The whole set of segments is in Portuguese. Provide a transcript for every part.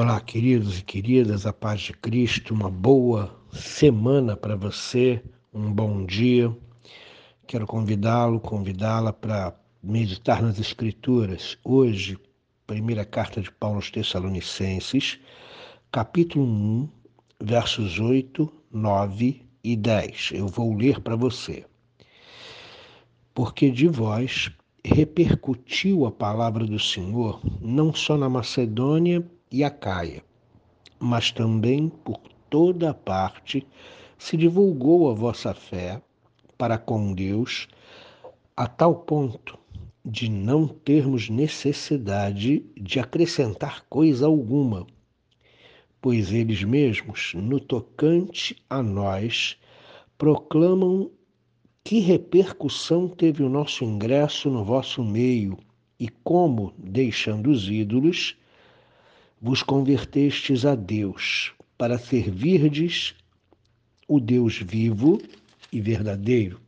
Olá, queridos e queridas, a paz de Cristo, uma boa semana para você, um bom dia. Quero convidá-lo, convidá-la para meditar nas Escrituras. Hoje, primeira carta de Paulo aos Tessalonicenses, capítulo 1, versos 8, 9 e 10. Eu vou ler para você. Porque de vós repercutiu a palavra do Senhor não só na Macedônia, e a Caia, mas também por toda parte se divulgou a vossa fé para com Deus a tal ponto de não termos necessidade de acrescentar coisa alguma, pois eles mesmos, no tocante a nós, proclamam que repercussão teve o nosso ingresso no vosso meio e como, deixando os ídolos, vos convertestes a Deus, para servirdes o Deus vivo e verdadeiro,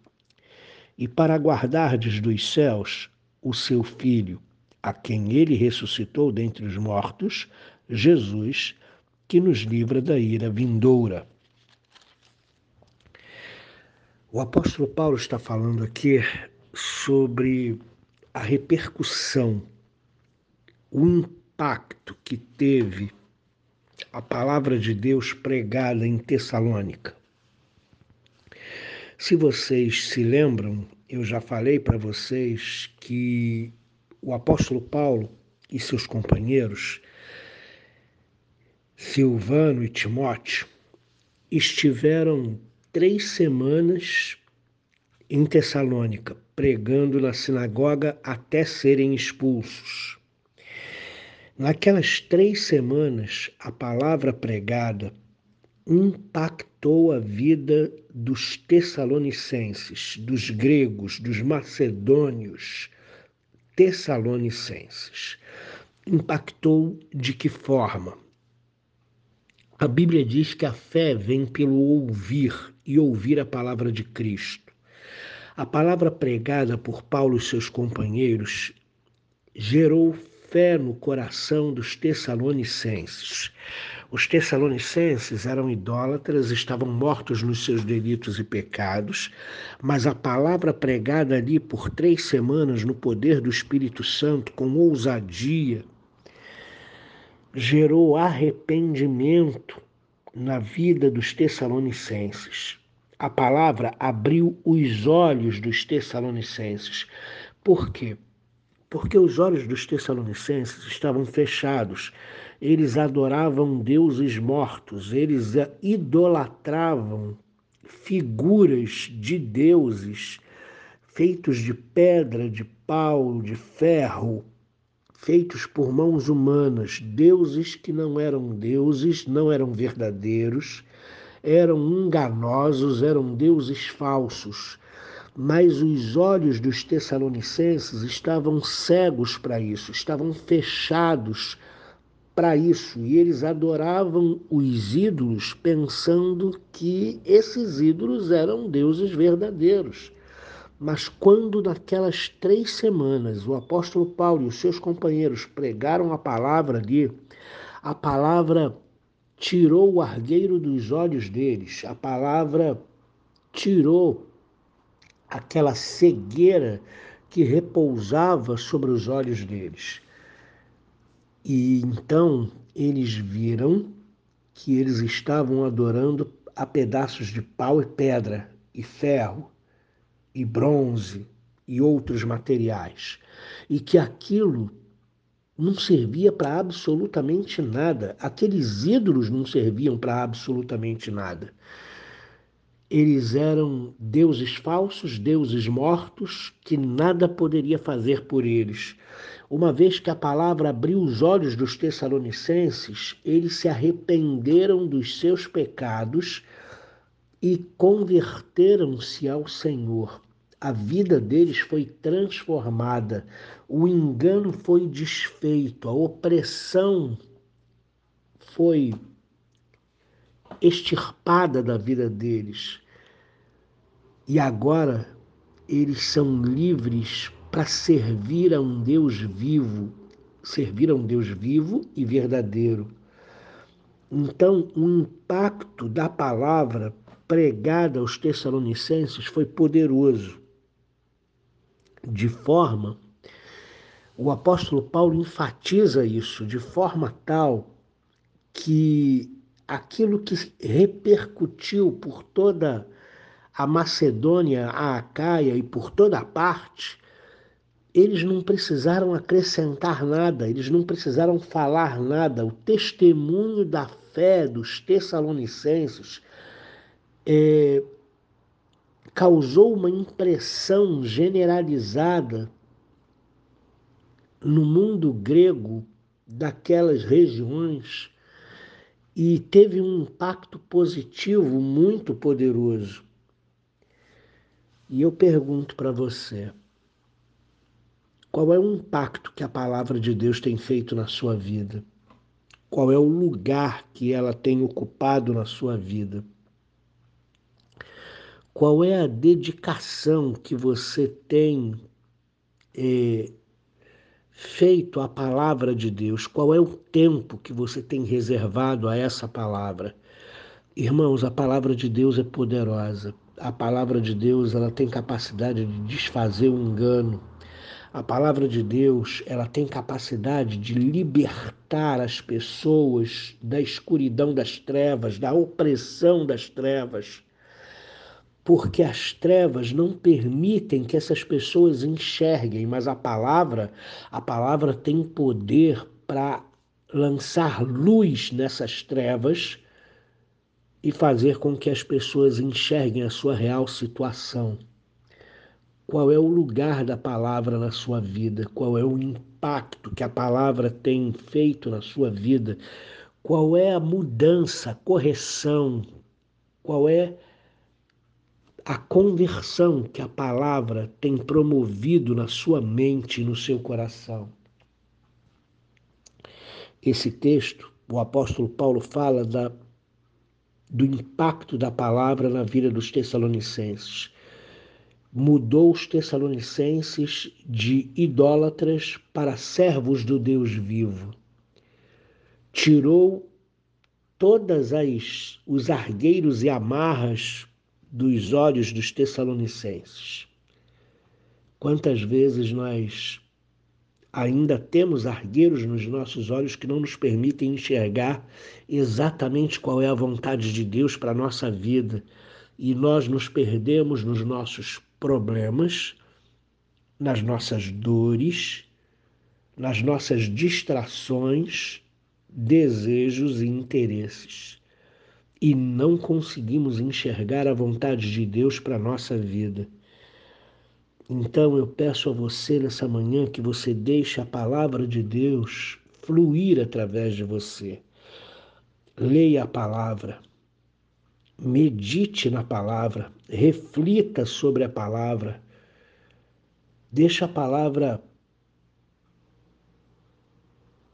e para guardardes dos céus o seu Filho, a quem ele ressuscitou dentre os mortos, Jesus, que nos livra da ira vindoura. O apóstolo Paulo está falando aqui sobre a repercussão, o impacto que teve a palavra de Deus pregada em Tessalônica. Se vocês se lembram, eu já falei para vocês que o apóstolo Paulo e seus companheiros, Silvano e Timóteo, estiveram três semanas em Tessalônica, pregando na sinagoga até serem expulsos. Naquelas três semanas, a palavra pregada impactou a vida dos tessalonicenses, dos gregos, dos macedônios tessalonicenses. Impactou de que forma? A Bíblia diz que a fé vem pelo ouvir e ouvir a palavra de Cristo. A palavra pregada por Paulo e seus companheiros gerou fé no coração dos tessalonicenses. Os tessalonicenses eram idólatras, estavam mortos nos seus delitos e pecados, mas a palavra pregada ali por três semanas no poder do Espírito Santo, com ousadia, gerou arrependimento na vida dos tessalonicenses. A palavra abriu os olhos dos tessalonicenses. Por quê? Porque os olhos dos tessalonicenses estavam fechados. Eles adoravam deuses mortos, eles idolatravam figuras de deuses feitos de pedra, de pau, de ferro, feitos por mãos humanas, deuses que não eram deuses, não eram verdadeiros, eram enganosos, eram deuses falsos mas os olhos dos tessalonicenses estavam cegos para isso, estavam fechados para isso, e eles adoravam os ídolos pensando que esses ídolos eram deuses verdadeiros. Mas quando naquelas três semanas o apóstolo Paulo e os seus companheiros pregaram a palavra ali, a palavra tirou o argueiro dos olhos deles, a palavra tirou aquela cegueira que repousava sobre os olhos deles. E então eles viram que eles estavam adorando a pedaços de pau e pedra, e ferro, e bronze, e outros materiais, e que aquilo não servia para absolutamente nada, aqueles ídolos não serviam para absolutamente nada. Eles eram deuses falsos, deuses mortos, que nada poderia fazer por eles. Uma vez que a palavra abriu os olhos dos tessalonicenses, eles se arrependeram dos seus pecados e converteram-se ao Senhor. A vida deles foi transformada, o engano foi desfeito, a opressão foi extirpada da vida deles. E agora eles são livres para servir a um Deus vivo, servir a um Deus vivo e verdadeiro. Então, o impacto da palavra pregada aos Tessalonicenses foi poderoso, de forma, o apóstolo Paulo enfatiza isso, de forma tal que aquilo que repercutiu por toda a Macedônia, a Acaia e por toda a parte, eles não precisaram acrescentar nada, eles não precisaram falar nada. O testemunho da fé dos Tessalonicenses é, causou uma impressão generalizada no mundo grego daquelas regiões e teve um impacto positivo muito poderoso. E eu pergunto para você, qual é o impacto que a palavra de Deus tem feito na sua vida? Qual é o lugar que ela tem ocupado na sua vida? Qual é a dedicação que você tem é, feito à palavra de Deus? Qual é o tempo que você tem reservado a essa palavra? Irmãos, a palavra de Deus é poderosa. A palavra de Deus, ela tem capacidade de desfazer o engano. A palavra de Deus, ela tem capacidade de libertar as pessoas da escuridão das trevas, da opressão das trevas porque as trevas não permitem que essas pessoas enxerguem, mas a palavra, a palavra tem poder para lançar luz nessas trevas e fazer com que as pessoas enxerguem a sua real situação. Qual é o lugar da palavra na sua vida? Qual é o impacto que a palavra tem feito na sua vida? Qual é a mudança, a correção? Qual é a conversão que a palavra tem promovido na sua mente e no seu coração. Esse texto, o apóstolo Paulo fala da, do impacto da palavra na vida dos Tessalonicenses. Mudou os Tessalonicenses de idólatras para servos do Deus vivo. Tirou todas as os argueiros e amarras dos olhos dos Tessalonicenses. Quantas vezes nós ainda temos argueiros nos nossos olhos que não nos permitem enxergar exatamente qual é a vontade de Deus para a nossa vida e nós nos perdemos nos nossos problemas, nas nossas dores, nas nossas distrações, desejos e interesses e não conseguimos enxergar a vontade de Deus para a nossa vida. Então eu peço a você nessa manhã que você deixe a palavra de Deus fluir através de você. Leia a palavra, medite na palavra, reflita sobre a palavra. Deixa a palavra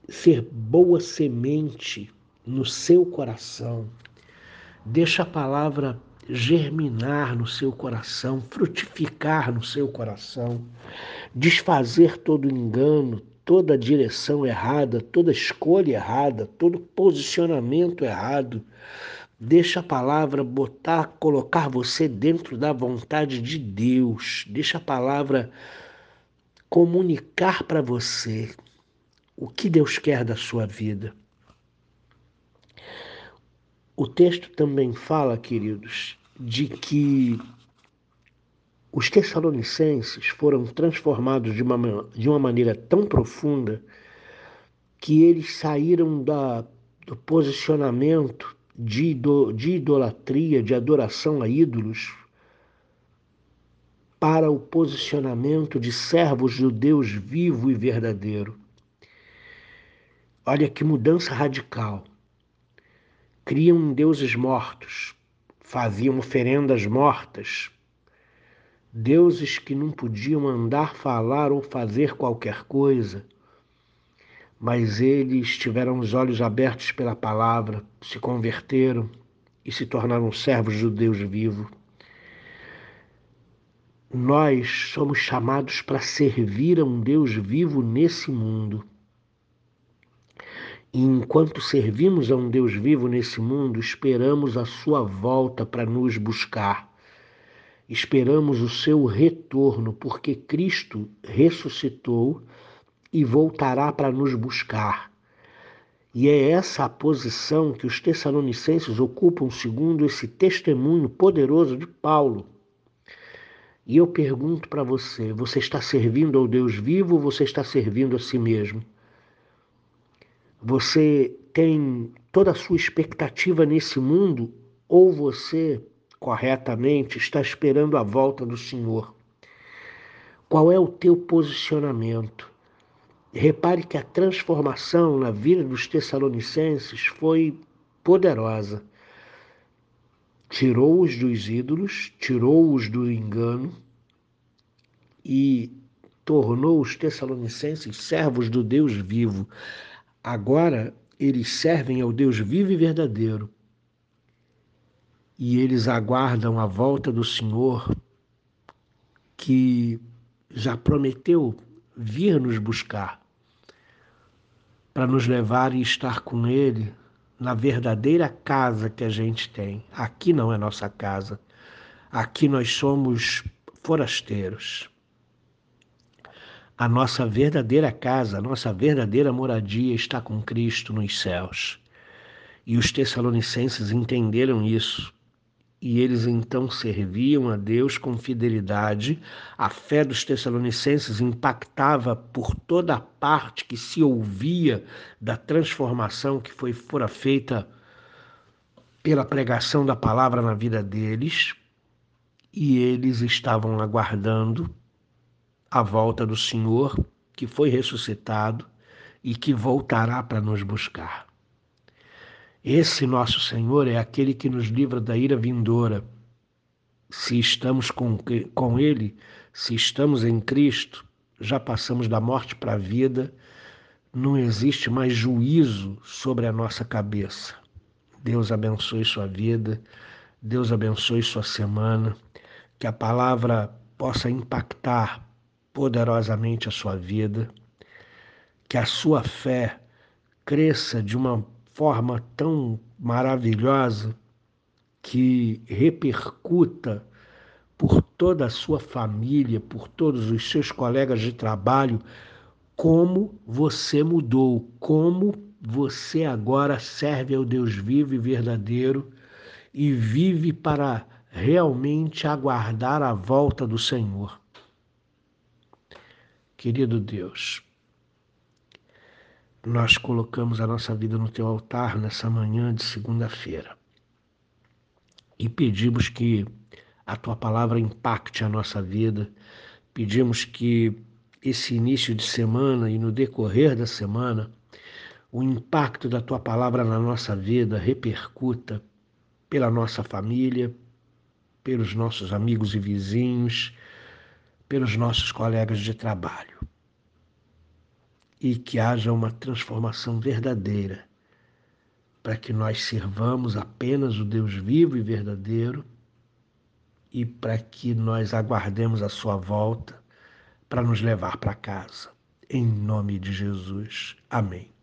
ser boa semente no seu coração. Deixa a palavra germinar no seu coração, frutificar no seu coração, desfazer todo engano, toda direção errada, toda escolha errada, todo posicionamento errado. Deixa a palavra botar, colocar você dentro da vontade de Deus. Deixa a palavra comunicar para você o que Deus quer da sua vida. O texto também fala, queridos, de que os tessalonicenses foram transformados de uma, de uma maneira tão profunda que eles saíram da, do posicionamento de, de idolatria, de adoração a ídolos, para o posicionamento de servos do Deus vivo e verdadeiro. Olha que mudança radical criam deuses mortos, faziam oferendas mortas, deuses que não podiam andar, falar ou fazer qualquer coisa, mas eles tiveram os olhos abertos pela palavra, se converteram e se tornaram servos do Deus vivo. Nós somos chamados para servir a um Deus vivo nesse mundo. E enquanto servimos a um Deus vivo nesse mundo, esperamos a sua volta para nos buscar. Esperamos o seu retorno, porque Cristo ressuscitou e voltará para nos buscar. E é essa a posição que os Tessalonicenses ocupam segundo esse testemunho poderoso de Paulo. E eu pergunto para você: você está servindo ao Deus vivo ou você está servindo a si mesmo? Você tem toda a sua expectativa nesse mundo ou você, corretamente, está esperando a volta do Senhor? Qual é o teu posicionamento? Repare que a transformação na vida dos Tessalonicenses foi poderosa. Tirou-os dos ídolos, tirou-os do engano e tornou os Tessalonicenses servos do Deus vivo. Agora eles servem ao Deus vivo e verdadeiro. E eles aguardam a volta do Senhor que já prometeu vir nos buscar para nos levar e estar com Ele na verdadeira casa que a gente tem. Aqui não é nossa casa. Aqui nós somos forasteiros. A nossa verdadeira casa, a nossa verdadeira moradia está com Cristo nos céus. E os Tessalonicenses entenderam isso e eles então serviam a Deus com fidelidade. A fé dos Tessalonicenses impactava por toda a parte que se ouvia da transformação que foi fora feita pela pregação da palavra na vida deles, e eles estavam aguardando a volta do Senhor, que foi ressuscitado e que voltará para nos buscar. Esse nosso Senhor é aquele que nos livra da ira vindoura. Se estamos com, com Ele, se estamos em Cristo, já passamos da morte para a vida, não existe mais juízo sobre a nossa cabeça. Deus abençoe sua vida, Deus abençoe sua semana, que a palavra possa impactar poderosamente a sua vida, que a sua fé cresça de uma forma tão maravilhosa que repercuta por toda a sua família, por todos os seus colegas de trabalho, como você mudou, como você agora serve ao Deus vivo e verdadeiro e vive para realmente aguardar a volta do Senhor. Querido Deus, nós colocamos a nossa vida no teu altar nessa manhã de segunda-feira e pedimos que a tua palavra impacte a nossa vida, pedimos que esse início de semana e no decorrer da semana, o impacto da tua palavra na nossa vida repercuta pela nossa família, pelos nossos amigos e vizinhos, pelos nossos colegas de trabalho e que haja uma transformação verdadeira, para que nós servamos apenas o Deus vivo e verdadeiro e para que nós aguardemos a Sua volta para nos levar para casa. Em nome de Jesus. Amém.